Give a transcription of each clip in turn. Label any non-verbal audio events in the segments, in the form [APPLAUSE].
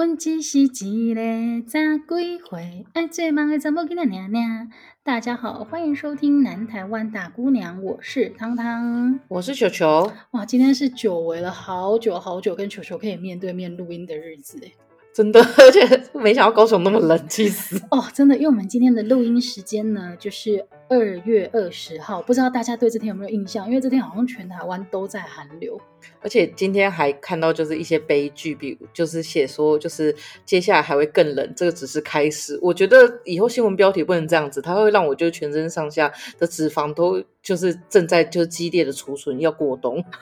阮只是一个早归回，爱最忙的怎么跟他娘娘？大家好，欢迎收听南台湾大姑娘，我是汤汤，我是球球。哇，今天是久违了好久好久，跟球球可以面对面录音的日子诶真的，而且没想到高雄那么冷，气死哦！真的，因为我们今天的录音时间呢，就是二月二十号，不知道大家对这天有没有印象？因为这天好像全台湾都在寒流，而且今天还看到就是一些悲剧，比如就是写说就是接下来还会更冷，这个只是开始。我觉得以后新闻标题不能这样子，它会让我觉得全身上下的脂肪都就是正在就是激烈的储存要过冬。[LAUGHS]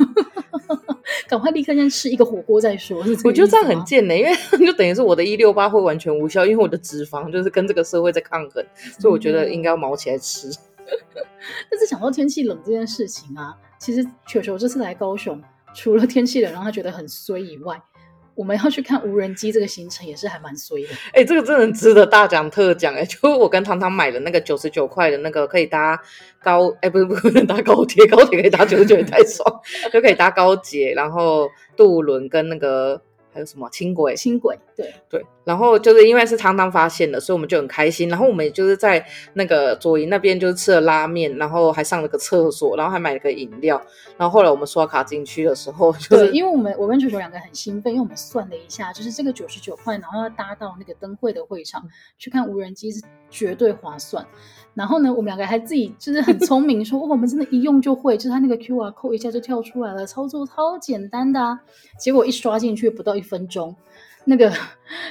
[LAUGHS] 赶快立刻先吃一个火锅再说。我觉得这样很贱呢、欸，因为 [LAUGHS] 就等于是我的一六八会完全无效，因为我的脂肪就是跟这个社会在抗衡，所以我觉得应该要毛起来吃。[LAUGHS] 但是想到天气冷这件事情啊，其实球球这次来高雄，除了天气冷让他觉得很衰以外，我们要去看无人机这个行程也是还蛮衰的。哎、欸，这个真的值得大讲特讲哎、欸！就我跟糖糖买了那个九十九块的那个可以搭高哎、欸，不是不能搭高铁，高铁可以搭九十九也太爽，[LAUGHS] 就可以搭高铁，然后渡轮跟那个。还有什么轻轨？轻轨，对对。然后就是因为是汤汤发现的，所以我们就很开心。然后我们也就是在那个左营那边就是吃了拉面，然后还上了个厕所，然后还买了个饮料。然后后来我们刷卡进去的时候，[LAUGHS] 就是对，因为我们我跟球球两个很兴奋，因为我们算了一下，就是这个九十九块，然后要搭到那个灯会的会场去看无人机是绝对划算。然后呢，我们两个还自己就是很聪明，说、哦、我们真的一用就会，就是他那个 QR code 一下就跳出来了，操作超简单的啊。结果一刷进去不到一分钟，那个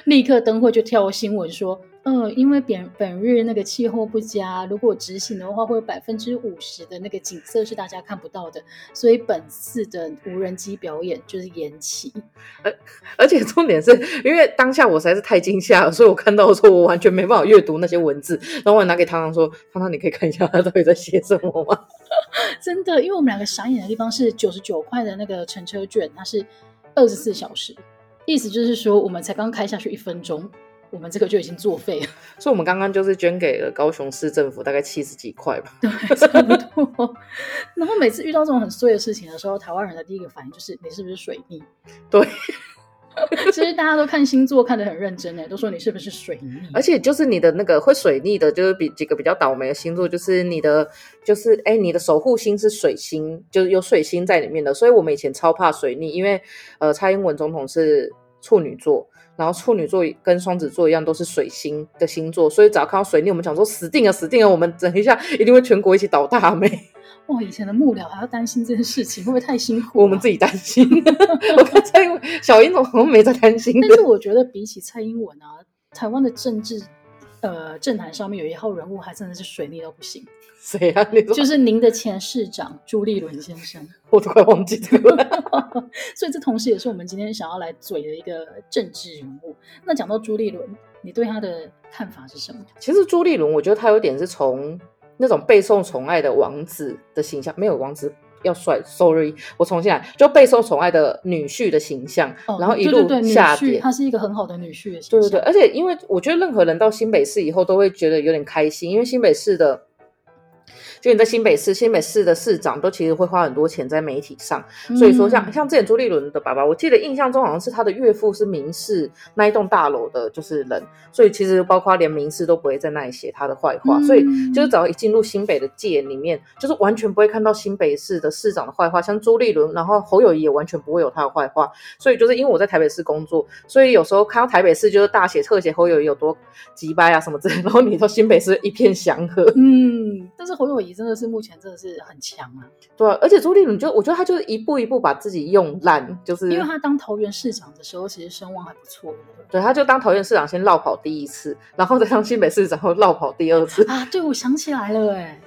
立刻灯会就跳新闻说。嗯，因为本本日那个气候不佳，如果执行的话，会有百分之五十的那个景色是大家看不到的，所以本次的无人机表演就是延期。而而且重点是因为当下我实在是太惊吓了，所以我看到的时候我完全没办法阅读那些文字，然后我拿给汤汤说：“汤汤，你可以看一下他到底在写什么吗？” [LAUGHS] 真的，因为我们两个傻眼的地方是九十九块的那个乘车券，它是二十四小时，意思就是说我们才刚开下去一分钟。我们这个就已经作废了，[LAUGHS] 所以我们刚刚就是捐给了高雄市政府，大概七十几块吧。对，差不多。[LAUGHS] 然后每次遇到这种很衰的事情的时候，台湾人的第一个反应就是你是不是水逆？[LAUGHS] 对，[LAUGHS] 其实大家都看星座看得很认真诶，都说你是不是水逆？而且就是你的那个会水逆的，就是比几个比较倒霉的星座，就是你的就是哎，你的守护星是水星，就是有水星在里面的。所以我们以前超怕水逆，因为呃，蔡英文总统是处女座。然后处女座跟双子座一样，都是水星的星座，所以只要看到水逆，我们讲说死定了，死定了，我们等一下一定会全国一起倒大霉。[LAUGHS] 哇，以前的幕僚还要担心这件事情，会不会太辛苦啊？我们自己担心。[LAUGHS] 我看蔡英文、小英总好像没在担心。但是我觉得比起蔡英文啊，台湾的政治。呃，政坛上面有一号人物，还真的是水逆到不行。谁啊？就是您的前市长朱立伦先生。[LAUGHS] 我都快忘记这个了。[LAUGHS] 所以这同时也是我们今天想要来嘴的一个政治人物。那讲到朱立伦，你对他的看法是什么？其实朱立伦，我觉得他有点是从那种备受宠爱的王子的形象，没有王子。要帅，sorry，我重新来，就备受宠爱的女婿的形象，哦、然后一路下跌。对对对，他是一个很好的女婿的形象。对对对，而且因为我觉得任何人到新北市以后都会觉得有点开心，因为新北市的。就你在新北市，新北市的市长都其实会花很多钱在媒体上，所以说像像之前朱立伦的爸爸，我记得印象中好像是他的岳父是民视那一栋大楼的，就是人，所以其实包括连民视都不会在那里写他的坏话，所以就是只要一进入新北的界里面，就是完全不会看到新北市的市长的坏话，像朱立伦，然后侯友谊也完全不会有他的坏话，所以就是因为我在台北市工作，所以有时候看到台北市就是大写特写侯友谊有多急掰啊什么之类，然后你到新北市一片祥和，嗯，但是侯友宜。真的是目前真的是很强啊！对啊，而且朱立伦就我觉得他就是一步一步把自己用烂，就是因为他当桃园市长的时候，其实声望还不错。对，他就当桃园市长先落跑第一次，然后再当新北市长后落跑第二次啊！对，我想起来了 [LAUGHS] 哎，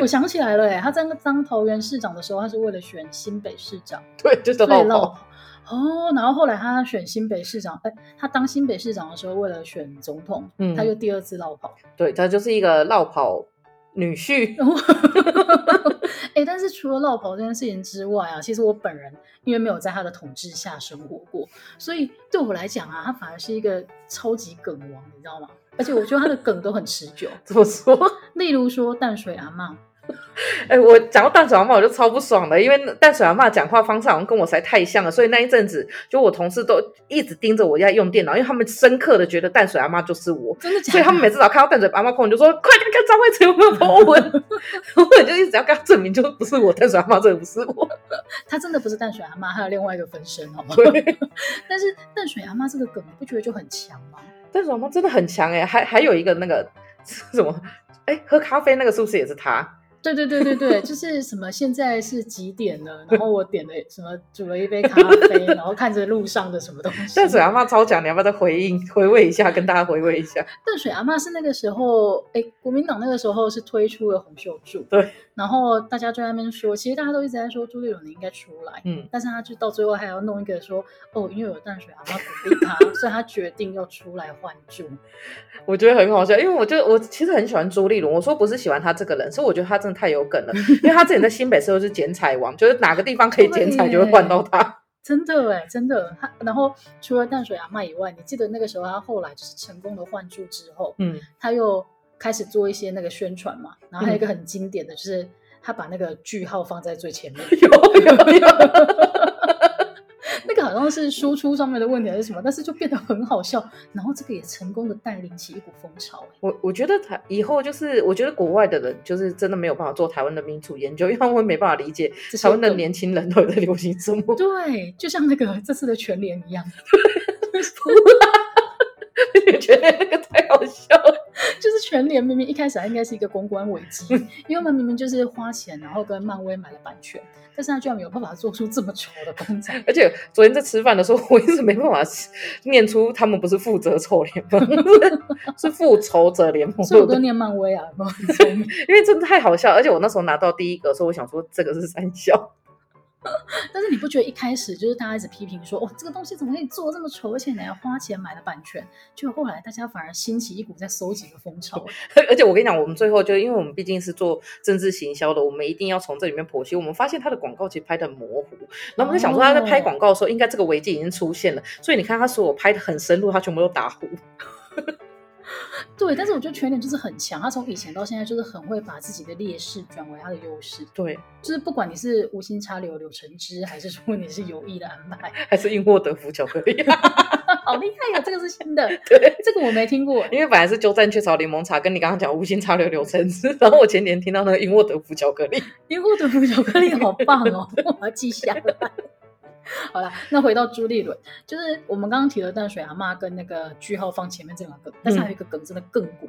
我想起来了哎，他在当桃园市长的时候，他是为了选新北市长，[LAUGHS] 对，就是落跑哦。然后后来他选新北市长，哎，他当新北市长的时候，为了选总统，嗯，他就第二次落跑。对，他就是一个落跑。女婿，哎、欸，但是除了落跑这件事情之外啊，其实我本人因为没有在他的统治下生活过，所以对我来讲啊，他反而是一个超级梗王，你知道吗？而且我觉得他的梗都很持久。[LAUGHS] 怎么说？[LAUGHS] 例如说淡水阿嬷，[LAUGHS] 哎、欸，我讲到淡水阿妈，我就超不爽的，因为淡水阿妈讲话方式好像跟我实在太像了，所以那一阵子，就我同事都一直盯着我在用电脑，因为他们深刻的觉得淡水阿妈就是我，真的假的？所以他们每次只要看到淡水阿妈碰，就说快点看张惠慈有没有 po 文，[LAUGHS] 我就一直要跟他证明，就不是我淡水阿妈，这个不是我，他真的不是淡水 [LAUGHS] 阿妈，还有另外一个分身，好吗？对。但是淡水阿妈这个梗，你不觉得就很强吗？淡水阿妈真的很强哎、欸，还还有一个那个什么，哎、欸，喝咖啡那个是不是也是他？对对对对对，就是什么现在是几点了？然后我点了什么，煮了一杯咖啡，然后看着路上的什么东西。淡水阿嬷超强，你要不要再回应回味一下，跟大家回味一下？淡水阿嬷是那个时候，哎，国民党那个时候是推出了洪秀柱，对，然后大家就在那边说，其实大家都一直在说朱立伦你应该出来，嗯，但是他就到最后还要弄一个说，哦，因为有淡水阿嬷鼓励他，[LAUGHS] 所以他决定要出来换柱。我觉得很好笑，因为我就我其实很喜欢朱立伦，我说不是喜欢他这个人，是我觉得他真的太有梗了。[LAUGHS] 因为他之前在新北市都是剪彩王，就是哪个地方可以剪彩就会换到他。[LAUGHS] 真的哎，真的。他然后除了淡水阿嬷以外，你记得那个时候他后来就是成功的换柱之后，嗯，他又开始做一些那个宣传嘛。然后还有一个很经典的就是他把那个句号放在最前面。有 [LAUGHS] 有有。[LAUGHS] 那个好像是输出上面的问题还是什么，但是就变得很好笑，然后这个也成功的带领起一股风潮。我我觉得台以后就是，我觉得国外的人就是真的没有办法做台湾的民主研究，因为他们没办法理解台湾的年轻人都在流行什么。对，就像那个这次的全联一样。[LAUGHS] 全联那个太好笑了，就是全联明明一开始还应该是一个公关危机，因为我们明明就是花钱，然后跟漫威买了版权，但是他居然没有办法做出这么丑的公仔。而且昨天在吃饭的时候，我一直没办法念出他们不是复仇者联盟，[LAUGHS] 是复仇者联盟。所以我都念漫威啊，[LAUGHS] 因为真的太好笑。而且我那时候拿到第一个的时候，我想说这个是三小。[LAUGHS] 但是你不觉得一开始就是大家一直批评说，哦，这个东西怎么可以做这么丑，而且你还要花钱买了版权？就后来大家反而兴起一股在收集的风潮。[LAUGHS] 而且我跟你讲，我们最后就因为我们毕竟是做政治行销的，我们一定要从这里面剖析。我们发现他的广告其实拍的很模糊，然后我们就想说他在拍广告的时候，应该这个危机已经出现了。所以你看他说我拍的很深入，他全部都打糊。[LAUGHS] 对，但是我觉得全脸就是很强，他从以前到现在就是很会把自己的劣势转为他的优势。对，就是不管你是无心插柳柳成枝，还是说你是有意的安排，还是因祸得福巧克力，[LAUGHS] 好厉害呀、啊！这个是新的，[LAUGHS] 对，这个我没听过。因为本来是鸠占雀巢柠檬茶，跟你刚刚讲无心插柳柳成枝，然后我前年听到那个因祸得福巧克力，因祸得福巧克力好棒哦，我要记下来。[LAUGHS] 好了，那回到朱立伦，就是我们刚刚提了淡水阿妈跟那个句号放前面这两个梗，但是还有一个梗真的更古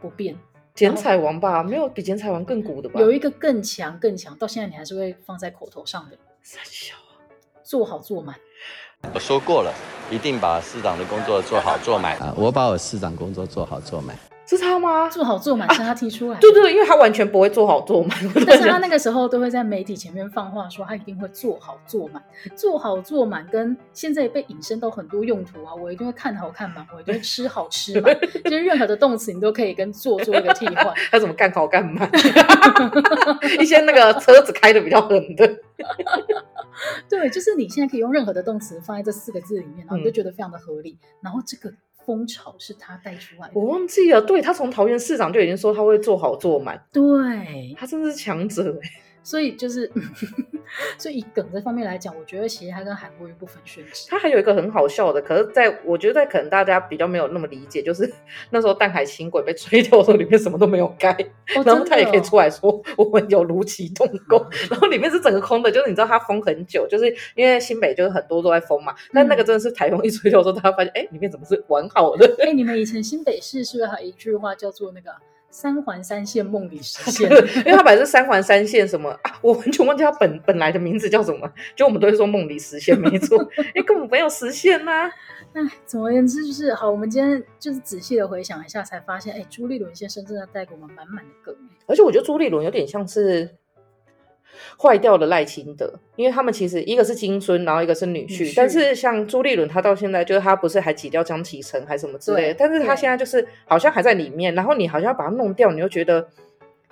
不变，剪彩王吧，没有比剪彩王更古的吧？有一个更强更强，到现在你还是会放在口头上的。三小啊，做好做满。我说过了，一定把市长的工作做好做满啊！我把我市长工作做好做满。是他吗？做好做满是他提出来的。对对，因为他完全不会做好做满。[LAUGHS] 但是他那个时候都会在媒体前面放话说他一定会做好做满。做好做满跟现在被引申到很多用途啊，我一定会看好看满，我一定会吃好吃满，[LAUGHS] 就是任何的动词你都可以跟做做一个替换。[LAUGHS] 他怎么干好干满？一些那个车子开的比较狠的。对，就是你现在可以用任何的动词放在这四个字里面，然后你就觉得非常的合理。嗯、然后这个。风潮是他带出来的，我忘记了。对，他从桃园市长就已经说他会做好做满，对，他真的是强者。所以就是，[LAUGHS] 所以以梗这方面来讲，我觉得其实他跟韩国瑜不分轩輊。他还有一个很好笑的，可是在我觉得在可能大家比较没有那么理解，就是 [LAUGHS] 那时候淡海轻轨被吹掉的时候，里面什么都没有盖，哦、然后他也可以出来说我们有如期动工，哦、然后里面是整个空的，就是你知道它封很久，就是因为新北就是很多都在封嘛，但那个真的是台风一吹掉的时候，大家发现哎，里面怎么是完好的？哎，你们以前新北市是不是还有一句话叫做那个？三环三线梦里实现，[LAUGHS] 因为他本来是三环三线什么啊，我完全忘记他本本来的名字叫什么，就我们都会说梦里实现，没错，[LAUGHS] 哎，根本没有实现呐、啊。那总而言之就是好，我们今天就是仔细的回想一下，才发现，哎，朱立伦先生真的带给我们满满的梗，而且我觉得朱立伦有点像是。坏掉了赖清德，因为他们其实一个是金孙，然后一个是女婿。女婿，但是像朱立伦，他到现在就是他不是还挤掉江启臣还是什么之类的，但是他现在就是好像还在里面，然后你好像要把他弄掉，你又觉得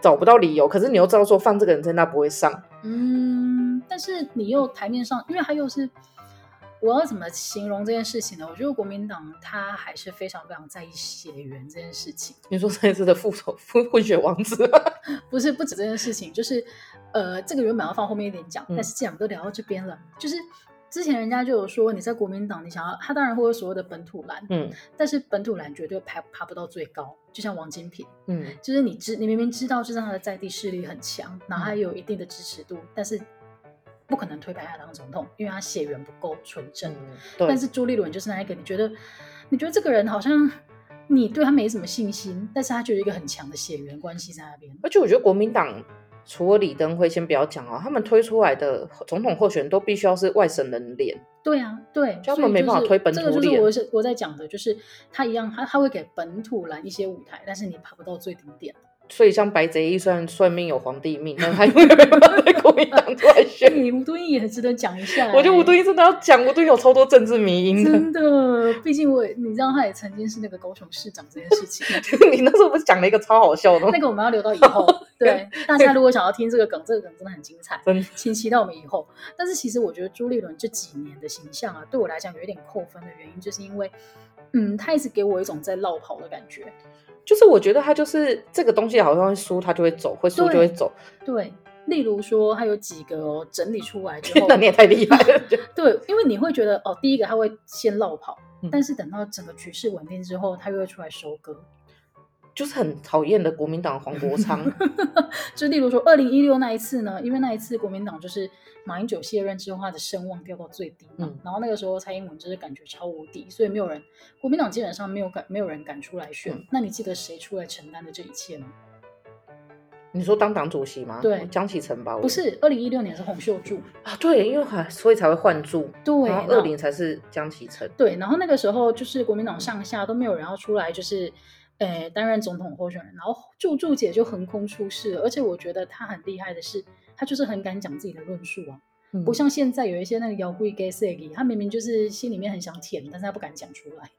找不到理由，可是你又知道说放这个人在那不会上。嗯，但是你又台面上，因为他又是我要怎么形容这件事情呢？我觉得国民党他还是非常非常在意血缘这件事情。你说这次的复仇混血王子？[LAUGHS] 不是，不止这件事情，就是呃，这个原本要放后面一点讲，嗯、但是既然都聊到这边了，就是。之前人家就有说，你在国民党，你想要他当然会有所谓的本土蓝，嗯，但是本土蓝绝对爬爬不到最高，就像王金平，嗯，就是你知你明明知道，就是他的在地势力很强，然后他有一定的支持度，嗯、但是不可能推派他当总统，因为他血缘不够纯正。嗯、对。但是朱立伦就是那一个，你觉得你觉得这个人好像你对他没什么信心，但是他就有一个很强的血缘关系在那边。而且我觉得国民党。除了李登辉，先不要讲哦，他们推出来的总统候选人都必须要是外省人脸。对啊，对，他们没办法推本土脸。这个就是我是我在讲的，就是他一样，他他会给本土蓝一些舞台，但是你爬不到最顶点。所以像白贼一算算命有皇帝命，[LAUGHS] 但他永远没办法在国民党出来选。你吴敦义也很值得讲一下，欸。我觉得吴敦义真的要讲，吴敦义有超多政治迷因的。真的，毕竟我你知道他也曾经是那个高雄市长这件事情。[LAUGHS] 你那时候不是讲了一个超好笑的吗？那个我们要留到以后。[LAUGHS] 对，大家如果想要听这个梗，这个梗真的很精彩，真的请期待我们以后。但是其实我觉得朱立伦这几年的形象啊，对我来讲有一点扣分的原因，就是因为，嗯，他一直给我一种在落跑的感觉。就是我觉得他就是这个东西，好像会输他就会走，会输就会走。对，例如说他有几个哦，整理出来之后，那你也太厉害了。[LAUGHS] 对，因为你会觉得哦，第一个他会先落跑，嗯，但是等到整个局势稳定之后，他又会出来收割。就是很讨厌的国民党黄国昌，[LAUGHS] 就例如说二零一六那一次呢，因为那一次国民党就是马英九卸任之后，他的声望掉到最低嘛，嗯、然后那个时候蔡英文就是感觉超无敌，所以没有人，国民党基本上没有敢，没有人敢出来选。嗯、那你记得谁出来承担的这一切吗？你说当党主席吗？对，江启臣吧？不是，二零一六年是洪秀柱啊，对，因为还所以才会换柱，对，然后二零才是江启臣，对，然后那个时候就是国民党上下都没有人要出来，就是。诶，担任总统候选人，然后柱柱姐就横空出世了，而且我觉得她很厉害的是，她就是很敢讲自己的论述啊，嗯、不像现在有一些那个妖怪给塞给，她明明就是心里面很想舔，但是她不敢讲出来。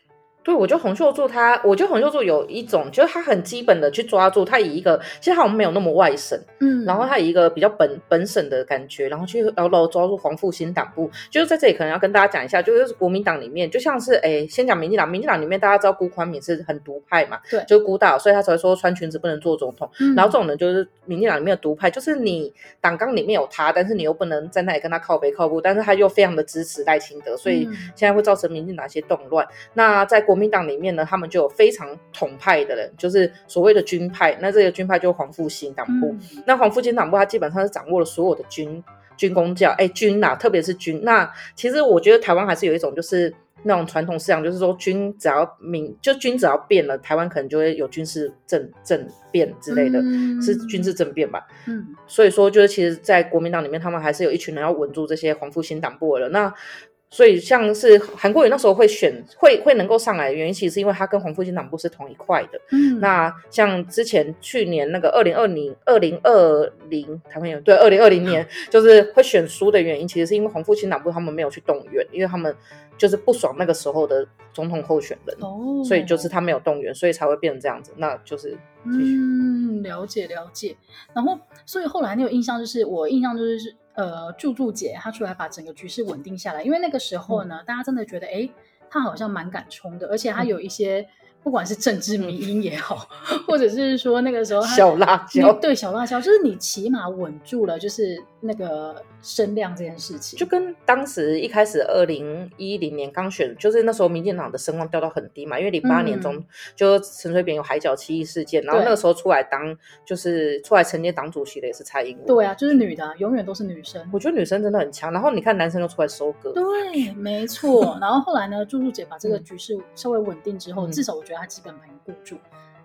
对，我觉得洪秀柱他，我觉得洪秀柱有一种，就是他很基本的去抓住，他以一个其实他好像没有那么外省，嗯，然后他以一个比较本本省的感觉，然后去牢牢抓住黄复兴党部，就是在这里可能要跟大家讲一下，就是国民党里面，就像是哎，先讲民进党，民进党里面大家知道辜宽敏是很独派嘛，对，就是孤岛，所以他才会说穿裙子不能做总统，嗯、然后这种人就是民进党里面的独派，就是你党纲里面有他，但是你又不能在那里跟他靠背靠步，但是他又非常的支持赖清德，所以现在会造成民进党一些动乱。那在国民党里面呢？他们就有非常统派的人，就是所谓的军派。那这个军派就是黄复兴党部。嗯、那黄复兴党部，他基本上是掌握了所有的军军工教，哎，军呐，特别是军。那其实我觉得台湾还是有一种就是那种传统思想，就是说军只要民，就军只要变了，台湾可能就会有军事政政变之类的，嗯、是军事政变吧？嗯，所以说就是其实，在国民党里面，他们还是有一群人要稳住这些黄复兴党部的人。那所以，像是韩国瑜那时候会选，会会能够上来的原因，其实是因为他跟黄复兴党部是同一块的。嗯，那像之前去年那个二零二零二零二零台湾有对二零二零年就是会选输的原因，其实是因为黄复兴党部他们没有去动员，因为他们就是不爽那个时候的总统候选人，哦，所以就是他没有动员，所以才会变成这样子。那就是嗯，了解了解。然后，所以后来你有印象，就是我印象就是。呃，柱柱姐她出来把整个局势稳定下来，因为那个时候呢，嗯、大家真的觉得，哎，她好像蛮敢冲的，而且她有一些。嗯不管是政治迷因也好，嗯、或者是说那个时候小辣椒，对小辣椒，就是你起码稳住了，就是那个声量这件事情，就跟当时一开始二零一零年刚选，就是那时候民进党的声望掉到很低嘛，因为零八年中、嗯、就陈水扁有海角七义事件，然后那个时候出来当就是出来承接党主席的也是蔡英文，对啊，就是女的、啊，永远都是女生，我觉得女生真的很强，然后你看男生又出来收割，对，没错，然后后来呢，柱柱姐把这个局势稍微稳定之后，嗯、至少我。觉得他基本盘固住，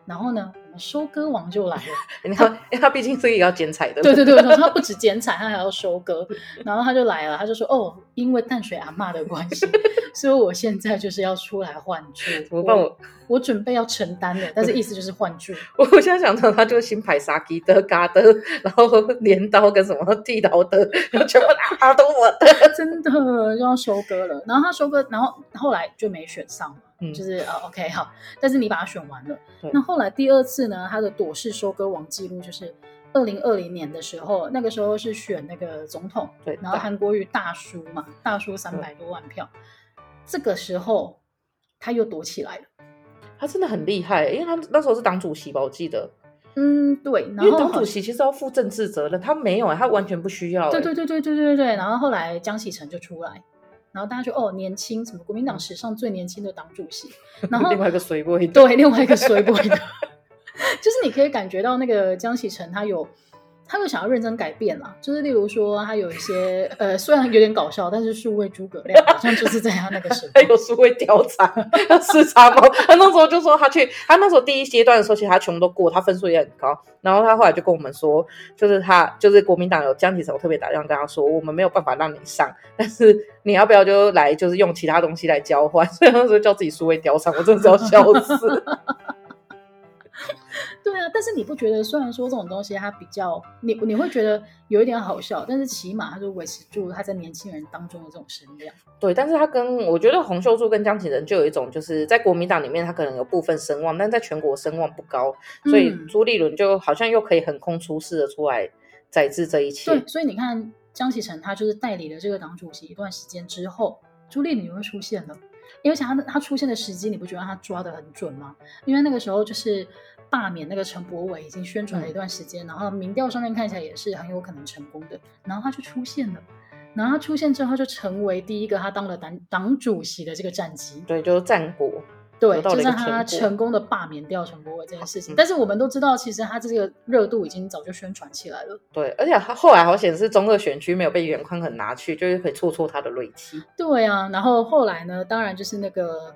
然后呢，我们收割王就来了。[LAUGHS] 你看，因为他毕竟是一个要剪彩的。对对对，他不止剪彩，他还要收割。然后他就来了，他就说：“哦，因为淡水阿嬷的关系，[LAUGHS] 所以我现在就是要出来换柱。我帮我，我准备要承担的，但是意思就是换柱。[LAUGHS] 我我现在想到他就是新牌杀鸡的嘎的，然后镰刀跟什么剃刀的，然后全部拿都我的，真的就要收割了。然后他收割，然后后来就没选上。”就是呃，OK 好，但是你把它选完了。那后来第二次呢，他的躲式收割王记录就是二零二零年的时候，那个时候是选那个总统，对，然后韩国瑜大输嘛，大输三百多万票，这个时候他又躲起来了。他真的很厉害，因为他那时候是党主席吧，我记得。嗯，对。然后因为党主席其实要负政治责任，他没有，他完全不需要。对对对对对对对。然后后来江启臣就出来，然后大家就哦，年轻，什么国民党史上最年轻的党主席。[LAUGHS] 然后另外一个水鬼，[LAUGHS] 对，另外一个水鬼的。[LAUGHS] 就是你可以感觉到那个江启臣他有，他有想要认真改变啦。就是例如说，他有一些呃，虽然有点搞笑，但是数位诸葛亮好像就是在他那个时候，[LAUGHS] 他有数位貂蝉，要视察吗？他那时候就说他去，他那时候第一阶段的时候，其实他全部都过，他分数也很高。然后他后来就跟我们说，就是他就是国民党有江启臣特别打电话跟他说，我们没有办法让你上，但是你要不要就来，就是用其他东西来交换？[LAUGHS] 所以那时候叫自己数位貂蝉，我真的是要笑死。但是你不觉得，虽然说这种东西它比较，你你会觉得有一点好笑，但是起码它就维持住他在年轻人当中的这种声量。对，但是他跟我觉得洪秀柱跟江启臣就有一种，就是在国民党里面他可能有部分声望，但在全国声望不高，所以朱立伦就好像又可以横空出世的出来宰制这一切。对，所以你看江启臣他就是代理了这个党主席一段时间之后，朱立伦又会出现了。因为想他他出现的时机，你不觉得他抓得很准吗？因为那个时候就是罢免那个陈柏伟已经宣传了一段时间，嗯、然后民调上面看起来也是很有可能成功的，然后他就出现了，然后他出现之后就成为第一个他当了党党主席的这个战绩，对，就是战果。对，就是他成功的罢免掉陈国伟这件事情。嗯、但是我们都知道，其实他这个热度已经早就宣传起来了。对，而且他后来好显示中二选区没有被袁宽很拿去，就是可以挫挫他的锐气。对啊，然后后来呢，当然就是那个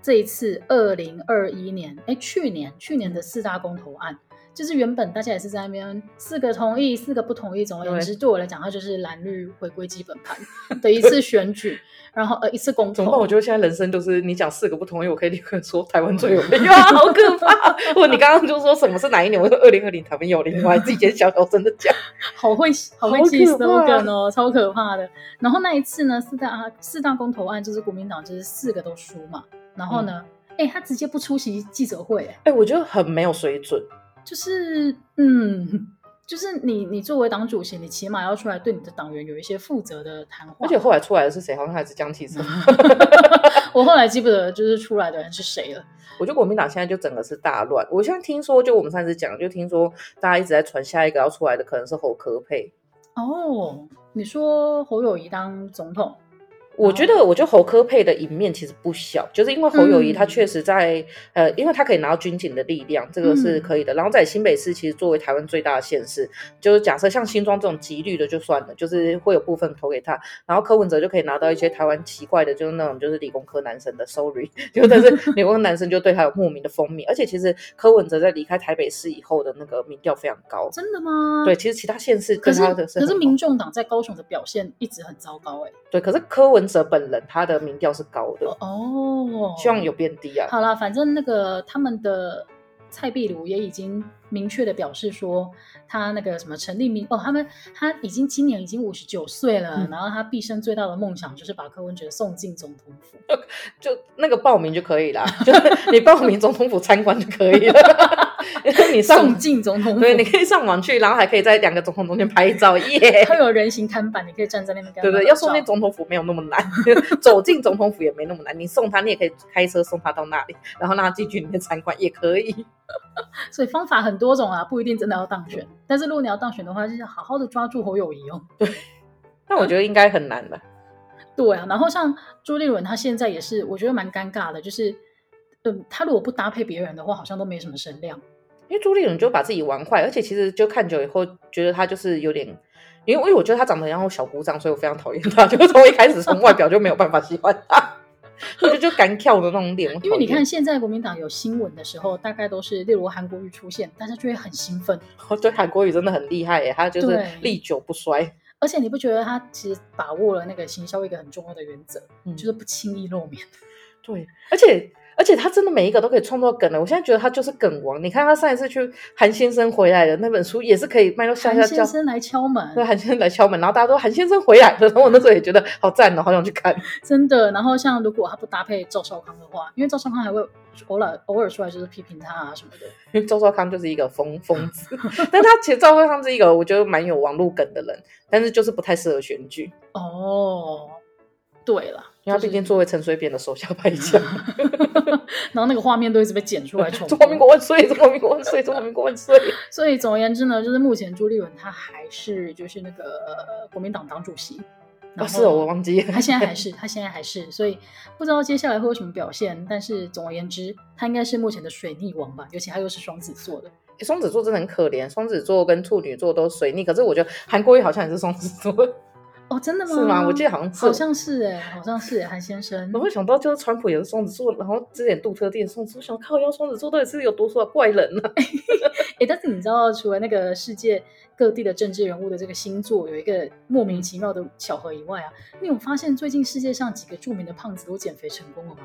这一次二零二一年，哎，去年去年的四大公投案。就是原本大家也是在那边四个同意，四个不同意。总而言之，对我来讲，它就是蓝绿回归基本盘的一次选举，然后呃一次公投。怎么办？我觉得现在人生就是你讲四个不同意，我可以立刻说台湾最有 [LAUGHS] 利啊，好可怕！[LAUGHS] 我你刚刚就说什么是哪一年？我说二零二零台湾有利，我还自己先小小声的讲，[LAUGHS] 好会好会记 slogan 哦，超可怕的。然后那一次呢，四大四大公投案就是国民党就是四个都输嘛，然后呢，哎、嗯，他直接不出席记者会，哎，我觉得很没有水准。就是，嗯，就是你，你作为党主席，你起码要出来对你的党员有一些负责的谈话。而且后来出来的是谁？好像还是江启臣。[LAUGHS] 我后来记不得，就是出来的人是谁了。[LAUGHS] 我觉得国民党现在就整个是大乱。我现在听说，就我们上次讲，就听说大家一直在传下一个要出来的可能是侯科佩。哦，你说侯友谊当总统？我觉得，我觉得侯科配的赢面其实不小，就是因为侯友谊他确实在、嗯、呃，因为他可以拿到军警的力量，这个是可以的。嗯、然后在新北市，其实作为台湾最大的县市，就是假设像新庄这种极绿的就算了，就是会有部分投给他。然后柯文哲就可以拿到一些台湾奇怪的，就是那种就是理工科男生的，sorry，[LAUGHS] 就但是理工科男生就对他有莫名的风靡。而且其实柯文哲在离开台北市以后的那个民调非常高，真的吗？对，其实其他县市跟他的，可是可是民众党在高雄的表现一直很糟糕、欸，哎，对，可是柯文。者本人他的民调是高的哦，希望有变低啊。好啦，反正那个他们的蔡壁如也已经明确的表示说，他那个什么陈立明哦，他们他已经今年已经五十九岁了，嗯、然后他毕生最大的梦想就是把柯文哲送进总统府，[LAUGHS] 就那个报名就可以了，就是你报名总统府参观就可以了。[LAUGHS] 你上送进总统府，对，你可以上网去，然后还可以在两个总统中间拍照耶。[LAUGHS] 它有人形看板，你可以站在那边。对对，要送进总统府没有那么难，[LAUGHS] 走进总统府也没那么难。你送他，你也可以开车送他到那里，然后让他进去里面参观也可以。所以方法很多种啊，不一定真的要当选。但是如果你要当选的话，就是好好的抓住侯友谊哦。对，但我觉得应该很难的。对啊，然后像朱立伦，他现在也是，我觉得蛮尴尬的，就是，嗯，他如果不搭配别人的话，好像都没什么声量。因为朱立伦就把自己玩坏，而且其实就看久以后，觉得他就是有点，因为因为我觉得他长得像小姑丈，所以我非常讨厌他。[LAUGHS] 就是从一开始从外表就没有办法喜欢他，我觉得就敢跳的那种脸。因为你看现在国民党有新闻的时候，大概都是例如韩国瑜出现，大家就会很兴奋。[LAUGHS] 我觉得韩国瑜真的很厉害耶，他就是历久不衰。而且你不觉得他其实把握了那个行销一个很重要的原则，嗯、就是不轻易露面。[LAUGHS] 对，而且。而且他真的每一个都可以创作梗的，我现在觉得他就是梗王。你看他上一次去韩先生回来的那本书，也是可以卖到下下叫。韩先生来敲门，对，韩先生来敲门，然后大家都韩先生回来了，然后我那时候也觉得好赞哦，好想去看。[LAUGHS] 真的，然后像如果他不搭配赵少康的话，因为赵少康还会偶尔偶尔出来就是批评他啊什么的。因为赵少康就是一个疯疯子，[LAUGHS] 但他其实赵少康是一个我觉得蛮有网络梗的人，但是就是不太适合选剧。哦，对了。因为他毕竟作为陈水扁的手下败将，[LAUGHS] 然后那个画面都一直被剪出来重。中华民国万岁！中华民国万岁！中华民国万岁！[LAUGHS] 所以总而言之呢，就是目前朱立伦他还是就是那个国民党党主席。哦，是哦，我忘记他现在还是，[LAUGHS] 他现在还是，所以不知道接下来会有什么表现。但是总而言之，他应该是目前的水逆王吧？尤其他又是双子座的。双子座真的很可怜，双子座跟处女座都水逆。可是我觉得韩国瑜好像也是双子座。哦，真的吗？是吗？我记得好像是，好像是哎，好像是韩先生。我会想到就是川普也是双子座，然后之前杜特地也是双子座，想靠腰双子座到底是有多少怪人呢？[LAUGHS] 哎，但是你知道，除了那个世界各地的政治人物的这个星座有一个莫名其妙的巧合以外啊，你有发现最近世界上几个著名的胖子都减肥成功了吗？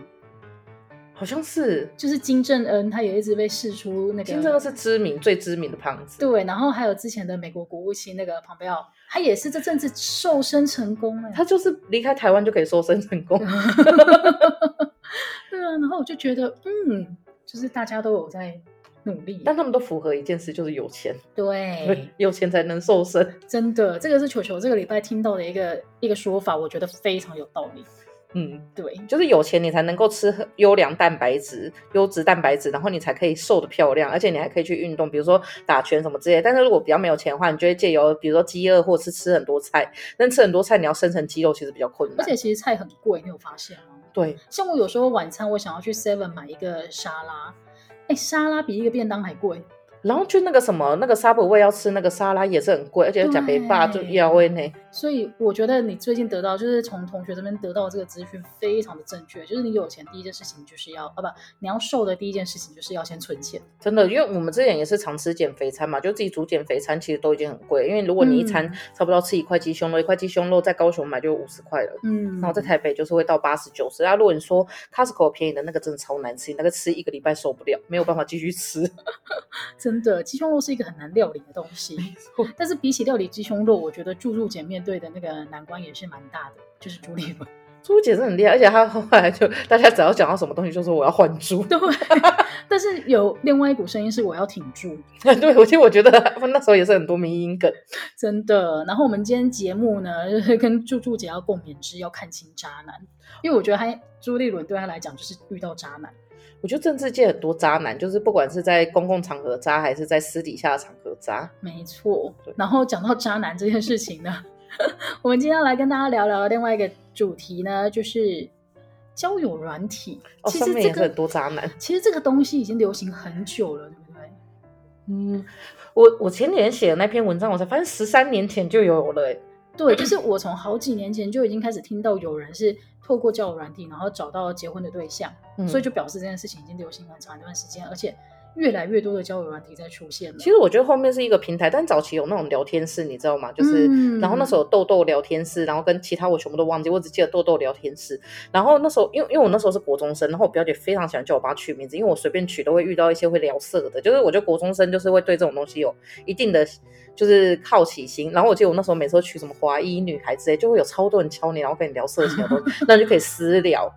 好像是，就是金正恩，他也一直被试出那个。金正恩是知名最知名的胖子。对，然后还有之前的美国国务卿那个庞贝奥。他也是这阵子瘦身成功了，他就是离开台湾就可以瘦身成功。[LAUGHS] 对啊，然后我就觉得，嗯，就是大家都有在努力，但他们都符合一件事，就是有钱。对，对，[LAUGHS] 有钱才能瘦身。真的，这个是球球这个礼拜听到的一个一个说法，我觉得非常有道理。嗯，对，就是有钱你才能够吃优良蛋白质、优质蛋白质，然后你才可以瘦的漂亮，而且你还可以去运动，比如说打拳什么之类。但是如果比较没有钱的话，你就会借由比如说饥饿或者是吃很多菜，但吃很多菜你要生成肌肉其实比较困难，而且其实菜很贵，你有发现吗？对，像我有时候晚餐我想要去 Seven 买一个沙拉，哎，沙拉比一个便当还贵。然后去那个什么那个 Subway 要吃那个沙拉也是很贵，而且讲北霸就要位呢。所以我觉得你最近得到就是从同学这边得到这个资讯非常的正确，就是你有钱第一件事情就是要啊不，你要瘦的第一件事情就是要先存钱。真的，因为我们之前也是常吃减肥餐嘛，就自己煮减肥餐，其实都已经很贵。因为如果你一餐差不多吃一块鸡胸肉，嗯、一块鸡胸肉在高雄买就五十块了，嗯，然后在台北就是会到八十九十。啊，如果你说 Costco 便宜的那个真的超难吃，你那个吃一个礼拜受不了，没有办法继续吃。[LAUGHS] 真的，鸡胸肉是一个很难料理的东西，但是比起料理鸡胸肉，我觉得注入减面对的那个难关也是蛮大的，就是朱立伦。[LAUGHS] 柱柱姐是很厉害，而且她后来就大家只要讲到什么东西，就说我要换猪。对，[LAUGHS] 但是有另外一股声音是我要挺住。[LAUGHS] 对，我其实我觉得那时候也是很多迷音梗，真的。然后我们今天节目呢，就是跟朱朱姐要共勉之，要看清渣男，因为我觉得她朱立伦对她来讲就是遇到渣男。我觉得政治界很多渣男，就是不管是在公共场合渣，还是在私底下的场合渣。没错。然后讲到渣男这件事情呢，[LAUGHS] 我们今天要来跟大家聊聊另外一个主题呢，就是交友软体。哦，其实这很多渣男。其实这个东西已经流行很久了，对不对？嗯，我我前年写的那篇文章，我才发现十三年前就有了。对，就是我从好几年前就已经开始听到有人是透过交友软体，然后找到结婚的对象，嗯，所以就表示这件事情已经流行很长一段时间，而且越来越多的交友软体在出现了。其实我觉得后面是一个平台，但早期有那种聊天室，你知道吗？就是，嗯、然后那时候有豆豆聊天室，然后跟其他我全部都忘记，我只记得豆豆聊天室。然后那时候，因为因为我那时候是国中生，然后我表姐非常喜欢叫我帮她取名字，因为我随便取都会遇到一些会聊色的，就是我觉得国中生就是会对这种东西有一定的。就是好奇心，然后我记得我那时候每次都取什么华裔女孩之类，就会有超多人敲你，然后跟你聊色情的东西，那你就可以私聊。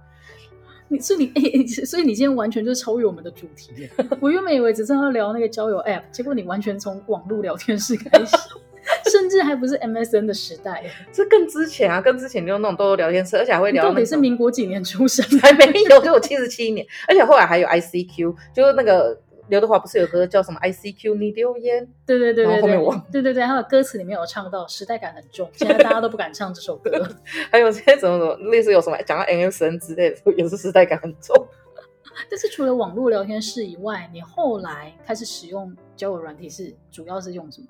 你所以你哎、欸，所以你今天完全就是超越我们的主题。我原本以为只是要聊那个交友 App，结果你完全从网络聊天室开始，[LAUGHS] 甚至还不是 MSN 的时代，这更之前啊，更之前就那种多多聊天室，而且还会聊、那个。到底是民国几年出生？还没有，就我七十七年，而且后来还有 ICQ，就是那个。刘德华不是有歌叫什么 I C Q 你留言？对对对对，后面我对对对，他的歌词里面有唱到，时代感很重，[LAUGHS] 现在大家都不敢唱这首歌。[LAUGHS] 还有这些什么什么，类似有什么讲到 M S N 之类的，也是时代感很重。[LAUGHS] 但是除了网络聊天室以外，你后来开始使用交友软体是主要是用什么？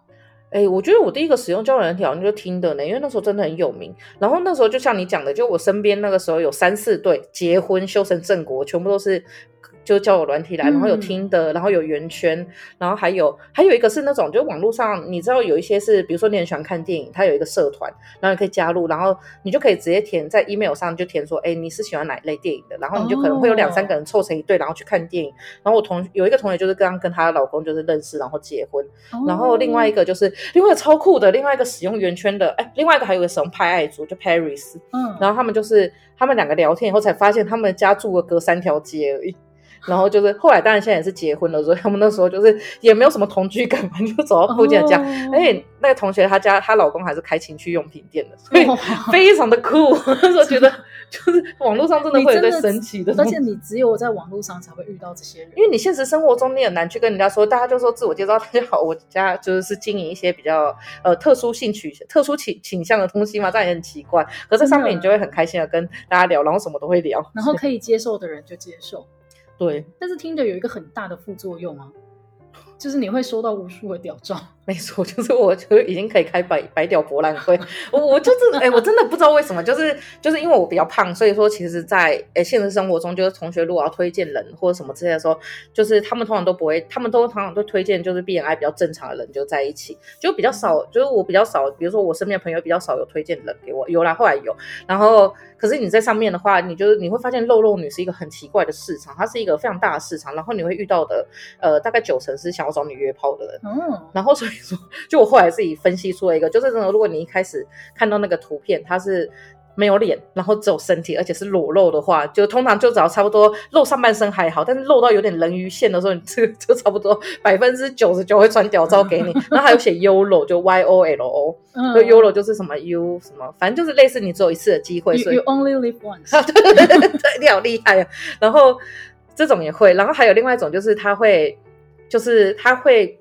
哎，我觉得我第一个使用交友软体好像就听的呢，因为那时候真的很有名。然后那时候就像你讲的，就我身边那个时候有三四对结婚修成正果，全部都是。就叫我软体来，然后有听的，然后有圆圈，然后还有还有一个是那种，就网络上你知道有一些是，比如说你很喜欢看电影，它有一个社团，然后你可以加入，然后你就可以直接填在 email 上就填说，哎，你是喜欢哪一类电影的，然后你就可能会有两三个人凑成一对，然后去看电影。然后我同有一个同学就是刚刚跟她老公就是认识，然后结婚，然后另外一个就是另外一个超酷的，另外一个使用圆圈的，哎，另外一个还有一个使用派爱族，就 Paris，嗯，然后他们就是他们两个聊天以后才发现他们家住了隔三条街而已。然后就是后来，当然现在也是结婚了，所以他们那时候就是也没有什么同居感嘛，[LAUGHS] 就走到附近的家。而且那个同学她家她老公还是开情趣用品店的，所以 [LAUGHS] 非常的酷。那时候觉得就是网络上真的会有点神奇的，而且你只有在网络上才会遇到这些人，因为你现实生活中你很难去跟人家说，大家就说自我介绍，大家好，我家就是是经营一些比较呃特殊性取特殊倾倾向的东西嘛，这样也很奇怪。可是在上面你就会很开心的跟大家聊，然后什么都会聊，然后可以接受的人就接受。对，但是听着有一个很大的副作用啊，就是你会收到无数的屌照。没错，就是我就已经可以开百百屌博览会，我我就是哎、欸，我真的不知道为什么，就是就是因为我比较胖，所以说其实在，在、欸、哎现实生活中，就是同学如果要推荐人或者什么之类的时候，就是他们通常都不会，他们都通常都推荐就是 BMI 比较正常的人就在一起，就比较少，就是我比较少，比如说我身边的朋友比较少有推荐人给我，有啦，后来有，然后可是你在上面的话，你就是你会发现肉肉女是一个很奇怪的市场，它是一个非常大的市场，然后你会遇到的呃大概九成是想要找你约炮的人，嗯，然后所以说就我后来自己分析出了一个，就是如果你一开始看到那个图片，它是没有脸，然后只有身体，而且是裸露的话，就通常就只要差不多露上半身还好，但是露到有点人鱼线的时候，你这个就差不多百分之九十九会传屌照给你。[LAUGHS] 然后还有写 YOLO，就 Y O L O，就 YOLO 就是什么 U 什么，反正就是类似你只有一次的机会，所以 You only live once。[LAUGHS] 对对对对，你好厉害啊！然后这种也会，然后还有另外一种就是他会，就是他会。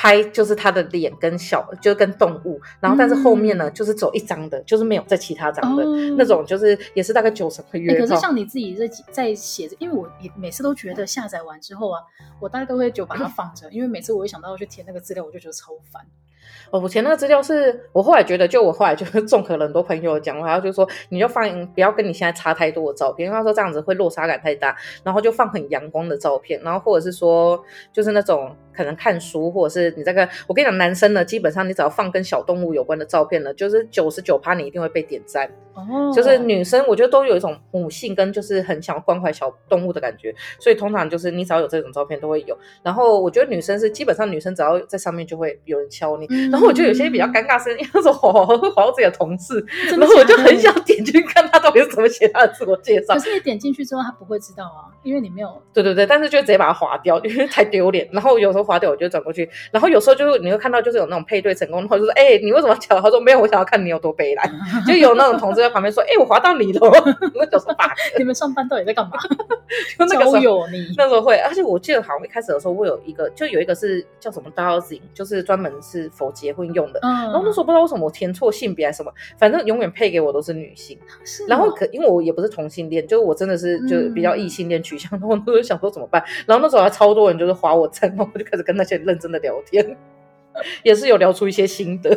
拍就是他的脸跟小，就跟动物，然后但是后面呢，嗯、就是走一张的，就是没有在其他张的、哦、那种，就是也是大概九成会约、欸。可是像你自己在在写，因为我也每次都觉得下载完之后啊，我大概都会就把它放着，因为每次我一想到要去填那个资料，我就觉得超烦。哦，我前那个资料是我后来觉得，就我后来就是 [LAUGHS] 综合了很多朋友讲，然后就说你就放不要跟你现在差太多的照片，因为他说这样子会落差感太大，然后就放很阳光的照片，然后或者是说就是那种可能看书，或者是你这个，我跟你讲，男生呢，基本上你只要放跟小动物有关的照片呢，就是九十九趴你一定会被点赞。哦，就是女生我觉得都有一种母性跟就是很想要关怀小动物的感觉，所以通常就是你只要有这种照片都会有。然后我觉得女生是基本上女生只要在上面就会有人敲你。嗯然后我觉得有些比较尴尬，是因为那时候滑滑滑到自己的同事，然后我就 [LAUGHS] 很想点进去看他到底是怎么写他的自我介绍。可是你点进去之后，他不会知道啊，因为你没有。对对对，但是就直接把它划掉，因为太丢脸。然后有时候划掉，我就转过去。然后有时候就是你会看到，就是有那种配对成功，然后就说：“哎，你为什么抢？”他说：“没有，我想要看你有多悲哀。[LAUGHS] ”就有那种同事在旁边说：“哎，我划到你了。[LAUGHS] ”那就是把你们上班到底在干嘛？就那个时候有你那时候会，而且我记得好像一开始的时候，我有一个，就有一个是叫什么 Dowsing，就是专门是否结婚用的。嗯。然后那时候不知道为什么我填错性别还是什么，反正永远配给我都是女性。然后可因为我也不是同性恋，就是我真的是就比较异性恋取向，然后我那时候想说怎么办？然后那时候还超多人就是划我赞，然后我就开始跟那些人认真的聊天，[LAUGHS] 也是有聊出一些心得。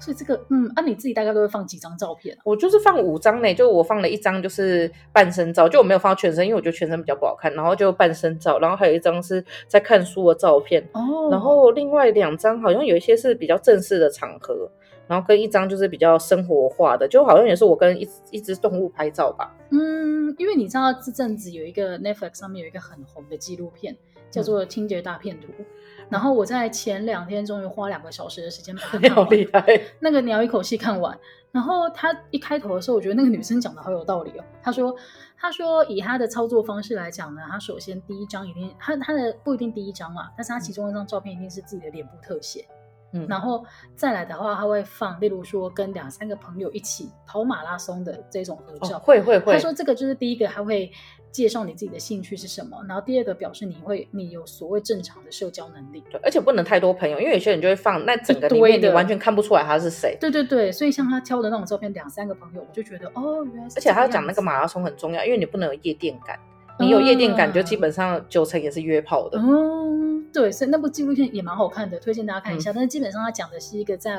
所以这个，嗯，啊，你自己大概都会放几张照片？我就是放五张呢，就我放了一张就是半身照，就我没有放全身，因为我觉得全身比较不好看，然后就半身照，然后还有一张是在看书的照片，哦，然后另外两张好像有一些是比较正式的场合，然后跟一张就是比较生活化的，就好像也是我跟一一只动物拍照吧。嗯，因为你知道这阵子有一个 Netflix 上面有一个很红的纪录片，叫做《Tinder 大片图》。嗯然后我在前两天终于花两个小时的时间把它 [LAUGHS] 看完，好厉害！那个你要一口气看完。然后他一开头的时候，我觉得那个女生讲的好有道理哦。她说：“她说以她的操作方式来讲呢，她首先第一张一定，她她的不一定第一张嘛，但是她其中一张照片一定是自己的脸部特写。嗯，然后再来的话，他会放，例如说跟两三个朋友一起跑马拉松的这种合照。哦，会会会。他说这个就是第一个，他会。”介绍你自己的兴趣是什么，然后第二个表示你会你有所谓正常的社交能力，对，而且不能太多朋友，因为有些人就会放那整个里面你完全看不出来他是谁。对对对，所以像他挑的那种照片，两三个朋友，我就觉得哦，原来是。而且他讲那个马拉松很重要，因为你不能有夜店感，你有夜店感就基本上九成也是约炮的。嗯，对，所以那部纪录片也蛮好看的，推荐大家看一下。嗯、但是基本上他讲的是一个在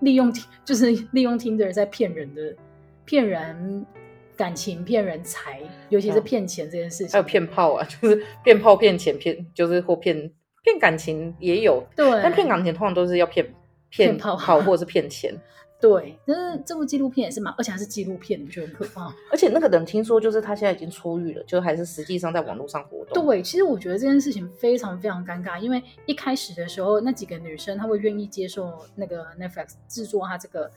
利用 [LAUGHS] 就是利用 Tinder 在骗人的骗人。感情骗人财，尤其是骗钱这件事情，还有骗炮啊，[LAUGHS] 就是骗炮骗钱骗，就是或骗骗感情也有，对，但骗感情通常都是要骗骗炮或者是骗钱。[LAUGHS] 对，但是这部纪录片也是嘛，而且还是纪录片，你觉得很可怕。而且那个人听说就是他现在已经出狱了，就还是实际上在网络上活动。对，其实我觉得这件事情非常非常尴尬，因为一开始的时候那几个女生她会愿意接受那个 Netflix 制作他这个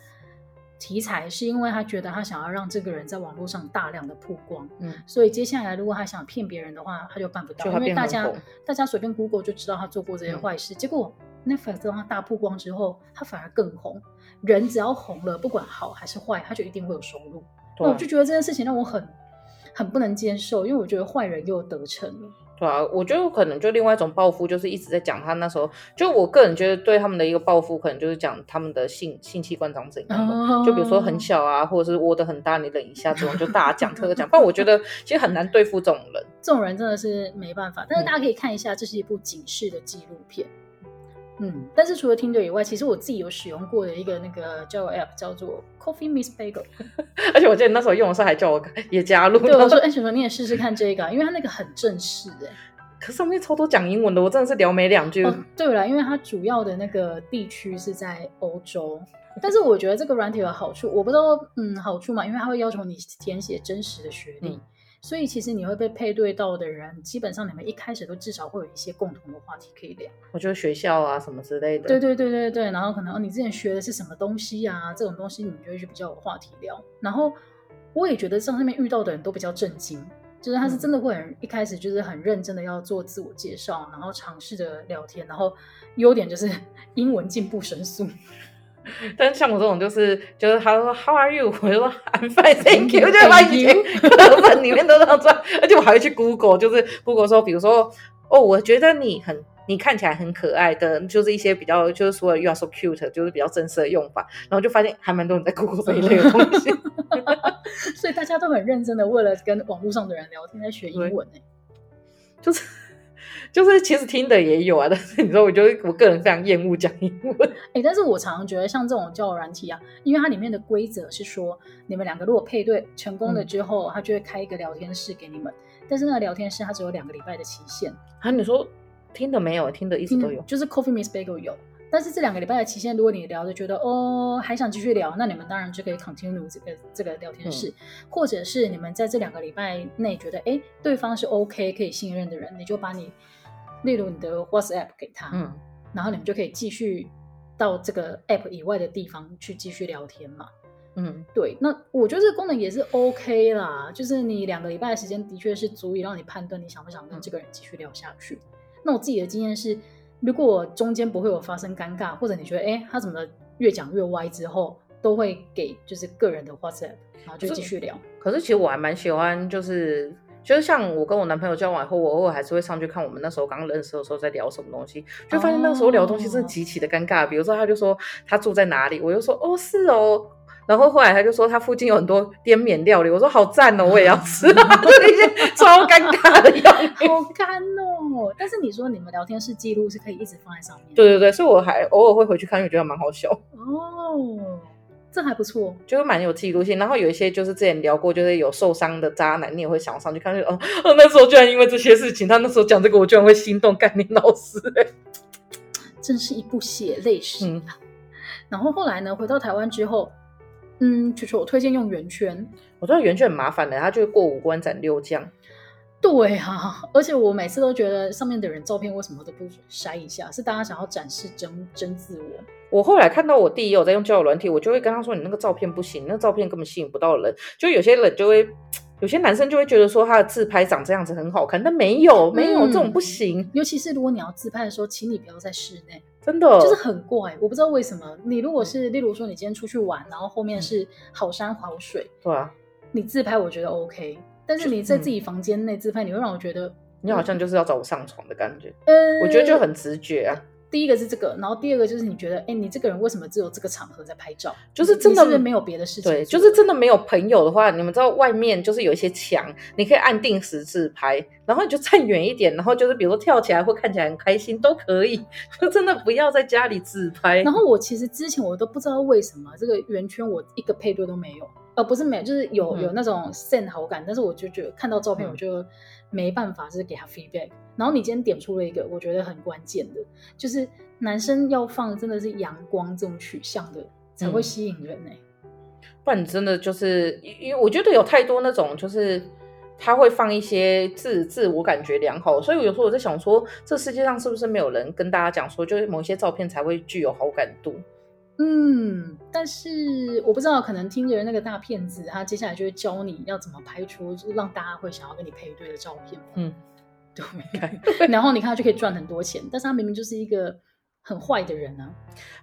题材，是因为他觉得他想要让这个人在网络上大量的曝光。嗯，所以接下来如果他想骗别人的话，他就办不到，因为大家大家随便 Google 就知道他做过这些坏事。嗯、结果 Netflix 让她大曝光之后，他反而更红。人只要红了，不管好还是坏，他就一定会有收入。那、啊、我就觉得这件事情让我很很不能接受，因为我觉得坏人又得逞了。对啊，我觉得可能就另外一种报复，就是一直在讲他那时候。就我个人觉得对他们的一个报复，可能就是讲他们的性性器官长怎样、的、就比如说很小啊，或者是窝的很大，你忍一下这种，就大讲特讲。但我觉得其实很难对付这种人，[LAUGHS] 这种人真的是没办法。但是大家可以看一下，这是一部警示的纪录片。嗯，但是除了 Tinder 以外，其实我自己有使用过的一个那个交友 App 叫做 Coffee Miss Bagel，[LAUGHS] 而且我记得那时候用的时候还叫我也加入。对，我说哎，什么你也试试看这个，因为它那个很正式哎。可是上面超多讲英文的，我真的是聊没两句。哦，对了，因为它主要的那个地区是在欧洲，但是我觉得这个软体有好处，我不知道嗯好处嘛，因为它会要求你填写真实的学历。嗯所以其实你会被配对到的人，基本上你们一开始都至少会有一些共同的话题可以聊。我觉得学校啊什么之类的。对对对对对，然后可能哦你之前学的是什么东西啊，这种东西你们就会比较有话题聊。然后我也觉得上面遇到的人都比较正经，就是他是真的会很、嗯、一开始就是很认真的要做自我介绍，然后尝试着聊天，然后优点就是 [LAUGHS] 英文进步神速。[LAUGHS] 但像我这种，就是就是他说 How are you？[LAUGHS] 我就说 I'm fine, thank you。[LAUGHS] 就把以前课本里面都这样转，而且我还会去 Google，就是 Google 说，比如说哦，我觉得你很，你看起来很可爱的，就是一些比较就是说 You are so cute，就是比较正式的用法。然后就发现还蛮多人在 Google 这一类的东西，所以大家都很认真的为了跟网络上的人聊天在学英文呢，就是。就是其实听的也有啊，但是你知道，我觉得我个人非常厌恶讲英文。哎、欸，但是我常常觉得像这种交友软体啊，因为它里面的规则是说，你们两个如果配对成功了之后，它、嗯、就会开一个聊天室给你们。但是那个聊天室它只有两个礼拜的期限。啊，你说听的没有？听的一直都有，就是 Coffee Miss Bagel 有。但是这两个礼拜的期限，如果你聊着觉得哦还想继续聊，那你们当然就可以 continue 这个这个聊天室，嗯、或者是你们在这两个礼拜内觉得哎对方是 OK 可以信任的人，你就把你。例如你的 WhatsApp 给他，嗯，然后你们就可以继续到这个 App 以外的地方去继续聊天嘛，嗯，对。那我觉得这个功能也是 OK 啦，就是你两个礼拜的时间的确是足以让你判断你想不想跟这个人继续聊下去。嗯、那我自己的经验是，如果中间不会有发生尴尬，或者你觉得哎他怎么越讲越歪之后，都会给就是个人的 WhatsApp，然后就继续聊。可是，可是其实我还蛮喜欢就是。就是像我跟我男朋友交往以后，我偶尔还是会上去看我们那时候刚认识的时候在聊什么东西，就发现那个时候聊的东西真的极其的尴尬。Oh. 比如说，他就说他住在哪里，我就说哦是哦，然后后来他就说他附近有很多滇缅料理，我说好赞哦，我也要吃 [LAUGHS] [LAUGHS] 就一些超尴尬的样子，好干哦。但是你说你们聊天室记录是可以一直放在上面，对对对，所以我还偶尔会回去看，因为觉得蛮好笑哦。Oh. 这还不错，就是蛮有记录性。然后有一些就是之前聊过，就是有受伤的渣男，你也会想上去看。就哦哦，[LAUGHS] 那时候居然因为这些事情，他那时候讲这个，我居然会心动。干你老师，真是一部血泪史。嗯。然后后来呢，回到台湾之后，嗯，就是我推荐用圆圈。我知道圆圈很麻烦的，他就是过五关斩六将。对啊，而且我每次都觉得上面的人照片为什么都不筛一下？是大家想要展示真真自我？我后来看到我弟也有在用交友软体，我就会跟他说：“你那个照片不行，那个照片根本吸引不到人。”就有些人就会，有些男生就会觉得说他的自拍长这样子很好看，但没有，没有、嗯、这种不行。尤其是如果你要自拍的时候，请你不要在室内，真的就是很怪。我不知道为什么，你如果是例如说你今天出去玩，然后后面是好山好水，对啊，你自拍我觉得 OK。但是你在自己房间内自拍，你会让我觉得、嗯、你好像就是要找我上床的感觉。嗯，我觉得就很直觉啊。第一个是这个，然后第二个就是你觉得，哎，你这个人为什么只有这个场合在拍照？就是真的是是没有别的事情。对，就是真的没有朋友的话，你们知道外面就是有一些墙，你可以按定时自拍，然后你就站远一点，然后就是比如说跳起来或看起来很开心都可以。就真的不要在家里自拍。然后我其实之前我都不知道为什么这个圆圈我一个配对都没有，呃，不是没有，就是有、嗯、有那种 send 好感，但是我就觉得看到照片我就没办法，就是给他 feedback。然后你今天点出了一个我觉得很关键的，就是男生要放真的是阳光这种取向的才会吸引人哎、欸嗯，不然你真的就是因为我觉得有太多那种就是他会放一些自自我感觉良好，所以有时候我在想说，这世界上是不是没有人跟大家讲说，就是某些照片才会具有好感度？嗯，但是我不知道，可能听着那个大骗子，他接下来就会教你要怎么拍出就是让大家会想要跟你配对的照片。嗯。都没看，[LAUGHS] 然后你看他就可以赚很多钱，但是他明明就是一个很坏的人啊！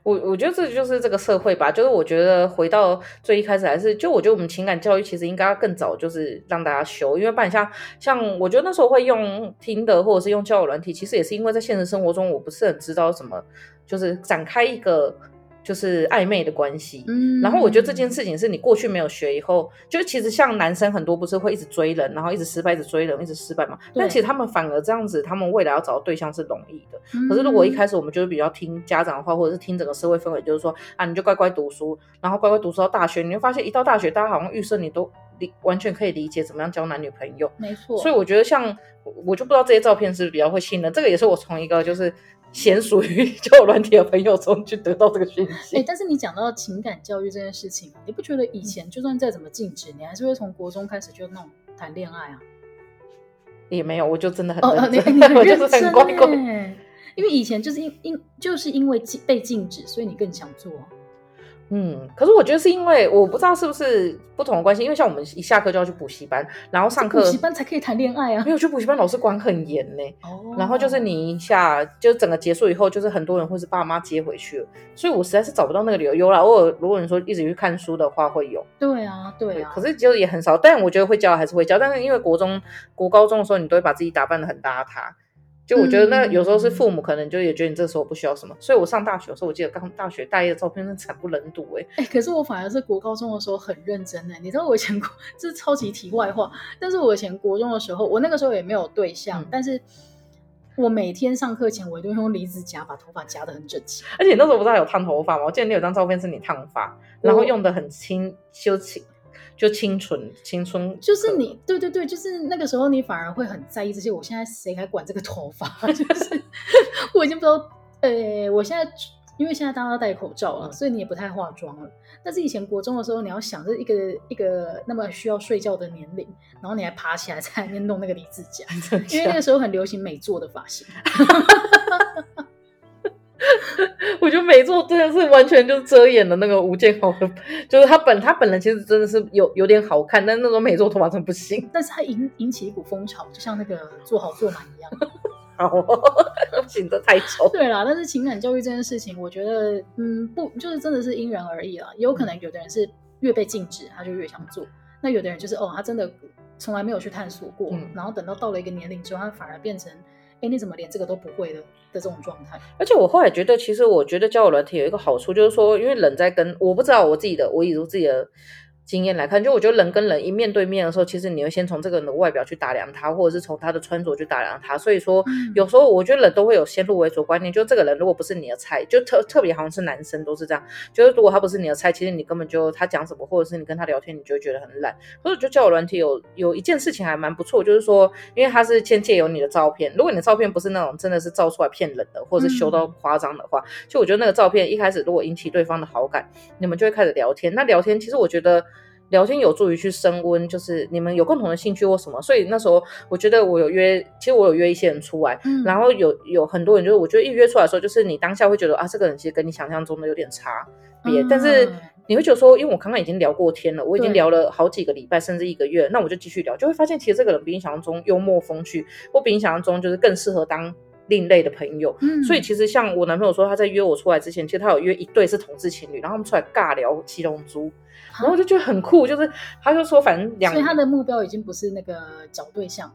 我我觉得这就是这个社会吧，就是我觉得回到最一开始还是，就我觉得我们情感教育其实应该要更早，就是让大家修，因为不然像像我觉得那时候会用听的或者是用交友软体，其实也是因为在现实生活中我不是很知道什么，就是展开一个。就是暧昧的关系，嗯，然后我觉得这件事情是你过去没有学，以后就其实像男生很多不是会一直追人，然后一直失败，一直追人，一直失败嘛。但其实他们反而这样子，他们未来要找到对象是容易的。可是如果一开始我们就是比较听家长的话，或者是听整个社会氛围，就是说啊，你就乖乖读书，然后乖乖读书到大学，你会发现一到大学，大家好像预设你都理完全可以理解怎么样交男女朋友。没错。所以我觉得像我就不知道这些照片是不是比较会信任，这个也是我从一个就是。娴熟于交友软体的朋友中去得到这个讯息。哎、欸，但是你讲到情感教育这件事情，你不觉得以前就算再怎么禁止，你还是会从国中开始就那种谈恋爱啊？也没有，我就真的很哦，你你很认真，[LAUGHS] 很乖乖。因为以前就是因因就是因为禁被禁止，所以你更想做。嗯，可是我觉得是因为我不知道是不是不同的关系，因为像我们一下课就要去补习班，然后上课补习班才可以谈恋爱啊，没有去补习班老师管很严呢。哦，然后就是你一下就整个结束以后，就是很多人会是爸妈接回去了，所以我实在是找不到那个理由。有啦，偶尔如果你说一直去看书的话会有。对啊，对啊。可是就也很少，但我觉得会教还是会教，但是因为国中、国高中的时候，你都会把自己打扮得很邋遢。就我觉得那有时候是父母可能就也觉得你这时候不需要什么，所以我上大学的时候，我记得刚大学大一的照片是惨不忍睹哎哎，可是我反而是国高中的时候很认真哎，你知道我以前国 [LAUGHS] 这是超级题外话，但是我以前国中的时候，我那个时候也没有对象，嗯、但是我每天上课前我都用离子夹把头发夹得很整齐，而且那时候不是还有烫头发吗？我记得你有张照片是你烫发，然后用的很轻修轻。就清纯，青春就是你，对对对，就是那个时候你反而会很在意这些。我现在谁还管这个头发？[LAUGHS] 就是我已经不知道，呃，我现在因为现在大家都戴口罩了，所以你也不太化妆了。但是以前国中的时候，你要想着一个一个那么需要睡觉的年龄，然后你还爬起来在那边弄那个离子夹，因为那个时候很流行美做的发型。[LAUGHS] [LAUGHS] 我觉得美作真的是完全就是遮掩了那个吴建豪的，[LAUGHS] 就是他本他本人其实真的是有有点好看，但那种美作头发真的不行。[LAUGHS] 但是他引引起一股风潮，就像那个做好做满一样。好，不行的太丑。对啦，但是情感教育这件事情，我觉得嗯不就是真的是因人而异啦。有可能有的人是越被禁止他就越想做，那有的人就是哦他真的从来没有去探索过，嗯、然后等到到了一个年龄之后，他反而变成。哎，你怎么连这个都不会的的这种状态？而且我后来觉得，其实我觉得交友软体有一个好处，就是说，因为人在跟我不知道我自己的，我以我自己的。经验来看，就我觉得人跟人一面对面的时候，其实你会先从这个人的外表去打量他，或者是从他的穿着去打量他。所以说，有时候我觉得人都会有先入为主观念，就这个人如果不是你的菜，就特特别好像是男生都是这样，就是如果他不是你的菜，其实你根本就他讲什么，或者是你跟他聊天，你就会觉得很烂。所以就叫我软体有有一件事情还蛮不错，就是说，因为他是先借由你的照片，如果你的照片不是那种真的是照出来骗人的，或者是修到夸张的话，就我觉得那个照片一开始如果引起对方的好感，你们就会开始聊天。那聊天其实我觉得。聊天有助于去升温，就是你们有共同的兴趣或什么，所以那时候我觉得我有约，其实我有约一些人出来，嗯、然后有有很多人就是我觉得一约出来的时候，就是你当下会觉得啊，这个人其实跟你想象中的有点差别，嗯、但是你会觉得说，因为我刚刚已经聊过天了，我已经聊了好几个礼拜甚至一个月，那我就继续聊，就会发现其实这个人比你想象中幽默风趣，或比你想象中就是更适合当另类的朋友。嗯、所以其实像我男朋友说，他在约我出来之前，其实他有约一对是同志情侣，然后他们出来尬聊七龙珠。然后我就觉得很酷，就是他就说，反正两，所以他的目标已经不是那个找对象，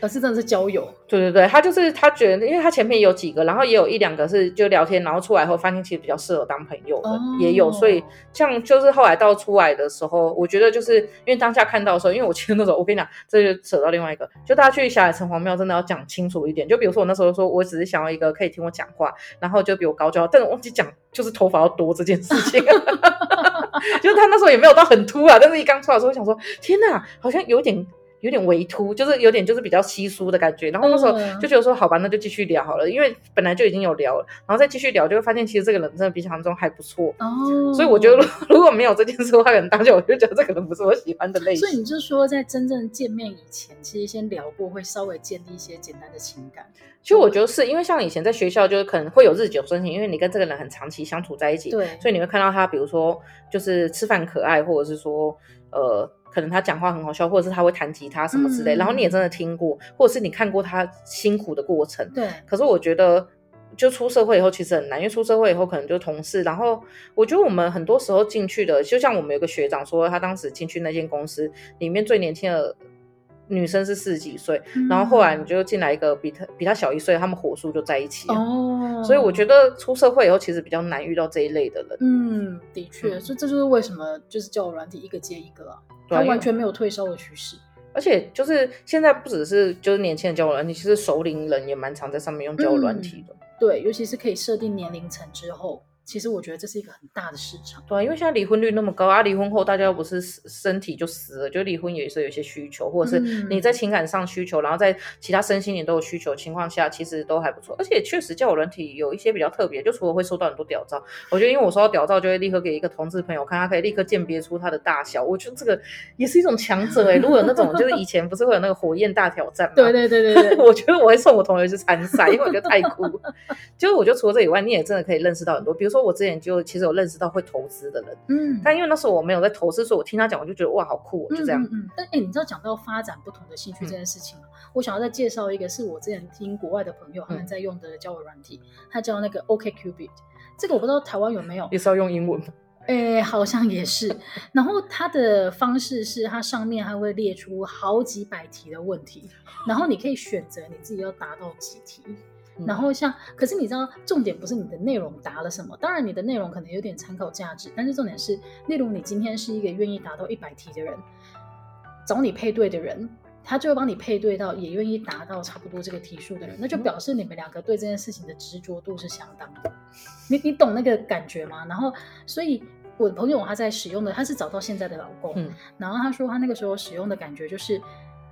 而是真的是交友。对对对，他就是他觉得，因为他前面有几个，然后也有一两个是就聊天，然后出来后发现其实比较适合当朋友的，哦、也有。所以像就是后来到出来的时候，我觉得就是因为当下看到的时候，因为我其实那时候我跟你讲，这就扯到另外一个，就大家去霞海城隍庙真的要讲清楚一点。就比如说我那时候说我只是想要一个可以听我讲话，然后就比我高就好，但是我忘记讲就是头发要多这件事情。[LAUGHS] [LAUGHS] 就是他那时候也没有到很秃啊，但是一刚出来的时候，我想说天哪，好像有点。有点微秃，就是有点就是比较稀疏的感觉。然后那时候就觉得说，好吧，那就继续聊好了，因为本来就已经有聊了，然后再继续聊，就会发现其实这个人真的比想象中还不错。哦，所以我觉得 [LAUGHS] 如果没有这件事的话，可能当下我就觉得这个人不是我喜欢的类型。所以你就说，在真正见面以前，其实先聊过，会稍微建立一些简单的情感。其实我觉得是因为像以前在学校，就是可能会有日久生情，因为你跟这个人很长期相处在一起，对，所以你会看到他，比如说就是吃饭可爱，或者是说呃。可能他讲话很好笑，或者是他会弹吉他什么之类，嗯、然后你也真的听过，或者是你看过他辛苦的过程。对。可是我觉得，就出社会以后其实很难，因为出社会以后可能就同事。然后我觉得我们很多时候进去的，就像我们有个学长说，他当时进去那间公司里面最年轻的女生是四十几岁，嗯、然后后来你就进来一个比他比他小一岁，他们火速就在一起了。哦。所以我觉得出社会以后其实比较难遇到这一类的人。嗯，的确，所以这就是为什么就是交友软体一个接一个啊。他完全没有退烧的趋势，而且就是现在不只是就是年轻人交友软体，其实熟龄人也蛮常在上面用交友软体的。嗯，对，尤其是可以设定年龄层之后。其实我觉得这是一个很大的市场，对啊，因为现在离婚率那么高啊，离婚后大家又不是身体就死了，就离婚也是有一些需求，或者是你在情感上需求，嗯、然后在其他身心灵都有需求情况下，其实都还不错。而且确实交友软体有一些比较特别，就除了会收到很多屌照，我觉得因为我收到屌照就会立刻给一个同志朋友看，他可以立刻鉴别出他的大小，我觉得这个也是一种强者哎、欸。如果有那种就是以前不是会有那个火焰大挑战吗？对对对对对，[LAUGHS] 我觉得我会送我同学去参赛，因为我觉得太酷。就是我觉得除了这以外，你也真的可以认识到很多，比如说我之前就。其实有认识到会投资的人，嗯，但因为那时候我没有在投资，所以我听他讲，我就觉得哇，好酷，就这样。嗯，嗯，但哎，你知道讲到发展不同的兴趣这件事情吗？嗯、我想要再介绍一个，是我之前听国外的朋友他们在用的交友软体，他、嗯、叫那个 OkCupid。这个我不知道台湾有没有，也是要用英文吗？哎，好像也是。然后它的方式是，它上面还会列出好几百题的问题，然后你可以选择你自己要答到几题。然后像，可是你知道，重点不是你的内容答了什么，当然你的内容可能有点参考价值，但是重点是，例如你今天是一个愿意答到一百题的人，找你配对的人，他就会帮你配对到也愿意达到差不多这个题数的人，那就表示你们两个对这件事情的执着度是相当的。你你懂那个感觉吗？然后，所以我的朋友他在使用的，他是找到现在的老公，嗯，然后他说他那个时候使用的感觉就是。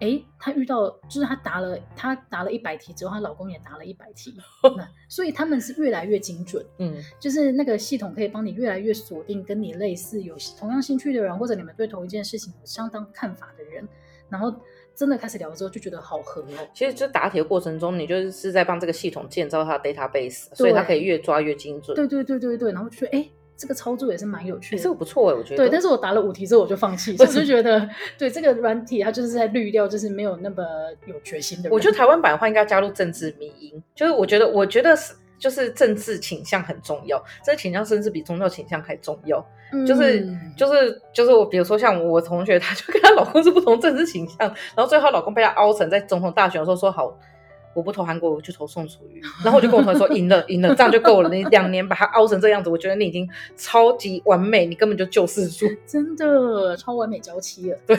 哎，她遇到就是她答了，她答了一百题之后，她老公也答了一百题，[LAUGHS] 那所以他们是越来越精准，嗯，就是那个系统可以帮你越来越锁定跟你类似、有同样兴趣的人，或者你们对同一件事情有相当看法的人，然后真的开始聊之后就觉得好合哦。其实就答题的过程中，你就是在帮这个系统建造它的 database，所以它可以越抓越精准。对对对对对，然后就说哎。这个操作也是蛮有趣的，这个不错哎，我觉得。对，但是我答了五题之后我就放弃，我就觉得，对这个软体它就是在滤掉，就是没有那么有决心的人。我觉得台湾版的话应该加入政治迷因，就是我觉得，我觉得是就是政治倾向很重要，这个倾向甚至比宗教倾向还重要。嗯、就是就是就是我，比如说像我同学，她就跟她老公是不同政治倾向，然后最后她老公被她凹成在总统大选的时候说好。我不投韩国，我就投宋楚瑜。然后我就跟我同学说，[LAUGHS] 赢了，赢了，这样就够了。你两年把它凹成这样子，我觉得你已经超级完美，你根本就救世主，真的超完美娇妻了。对。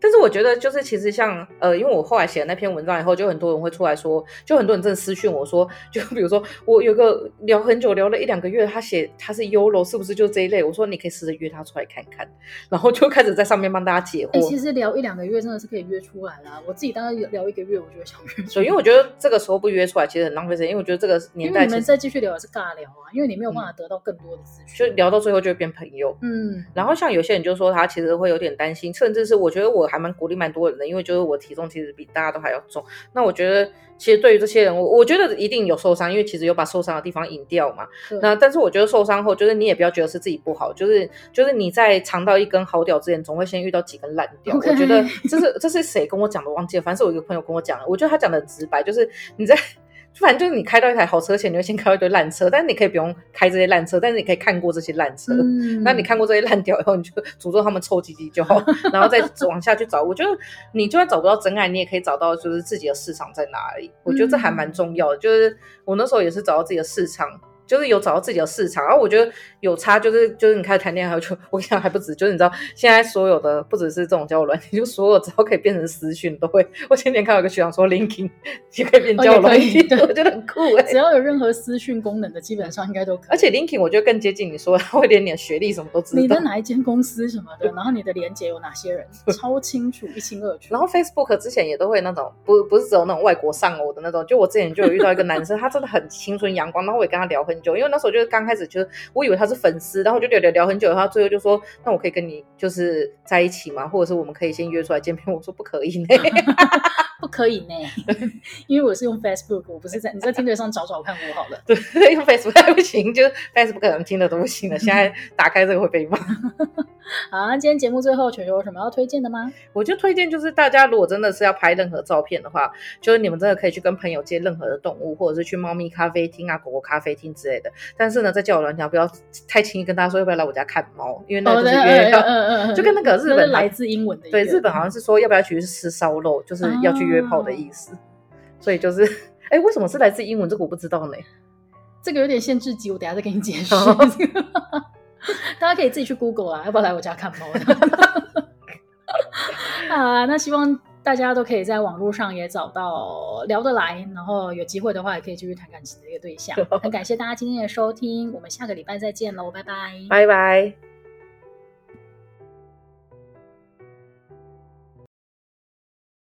但是我觉得，就是其实像呃，因为我后来写了那篇文章以后，就很多人会出来说，就很多人真的私讯我说，就比如说我有个聊很久，聊了一两个月，他写他是 YOLO，是不是就这一类？我说你可以试着约他出来看看，[LAUGHS] 然后就开始在上面帮大家解惑。欸，其实聊一两个月真的是可以约出来啦。我自己当然聊一个月，我就会想约。所以，因为我觉得这个时候不约出来，其实很浪费时间。因为我觉得这个年代，你们再继续聊也是尬聊啊，因为你没有办法得到更多的资讯，就聊到最后就会变朋友。嗯，然后像有些人就说他其实会有点担心，甚至是我觉得我还蛮鼓励蛮多人的。因为就是我体重其实比大家都还要重，那我觉得其实对于这些人，我我觉得一定有受伤，因为其实有把受伤的地方引掉嘛。那但是我觉得受伤后，就是你也不要觉得是自己不好，就是就是你在尝到一根好屌之前，总会先遇到几根烂屌。我觉得这是这是谁跟我讲的，忘记了。反正是我一个朋友跟我讲的，我觉得他讲的很直白，就是你在反正就是你开到一台好车前，你会先开到一堆烂车，但是你可以不用开这些烂车，但是你可以看过这些烂车。嗯，那你看过这些烂掉以后，你就诅咒他们臭唧唧就好，[LAUGHS] 然后再往下去找。我觉得你就算找不到真爱，你也可以找到就是自己的市场在哪里。我觉得这还蛮重要的。就是我那时候也是找到自己的市场。就是有找到自己的市场，然后我觉得有差，就是就是你开始谈恋爱，就我跟你讲还不止，就是你知道现在所有的不只是这种交友软件，就所有只要可以变成私讯都会。我前天看到一个学长说，LinkedIn 也可以变交友软件，哦、我觉得很酷哎、欸。只要有任何私讯功能的，基本上应该都可以。而且 LinkedIn 我觉得更接近你说，他会连你的学历什么都知道，你的哪一间公司什么的，然后你的连接有哪些人，超清楚，一清二楚。然后 Facebook 之前也都会那种不不是只有那种外国上偶的那种，就我之前就有遇到一个男生，他真的很青春阳光，然后我也跟他聊很久，因为那时候就是刚。开始就是我以为他是粉丝，然后就聊聊聊很久，他最后就说：“那我可以跟你就是在一起吗？或者是我们可以先约出来见面？”我说：“不可以呢，[LAUGHS] 不可以呢，[LAUGHS] 因为我是用 Facebook，我不是在你在 Tinder 上找找看我好了。[LAUGHS] 对，用 Facebook 还不行，就 Facebook 可能听的都不行了。现在打开这个会被骂。[LAUGHS] 好，那今天节目最后，球球有什么要推荐的吗？我就推荐就是大家如果真的是要拍任何照片的话，就是你们真的可以去跟朋友借任何的动物，或者是去猫咪咖啡厅啊、狗狗咖啡厅之类的。但是呢，在交友软件不要太轻易跟大家说要不要来我家看猫，因为那就是约，嗯嗯嗯，就跟那个日本来自英文的，对，日本好像是说要不要去吃烧肉，就是要去约炮的意思。所以就是，哎，为什么是来自英文？这个我不知道呢。这个有点限制级，我等下再给你解释。[LAUGHS] 大家可以自己去 Google 啊，要不要来我家看猫？[LAUGHS] 啊，那希望大家都可以在网络上也找到聊得来，然后有机会的话也可以继续谈感情的一个对象。[LAUGHS] 很感谢大家今天的收听，我们下个礼拜再见喽，拜拜，拜拜。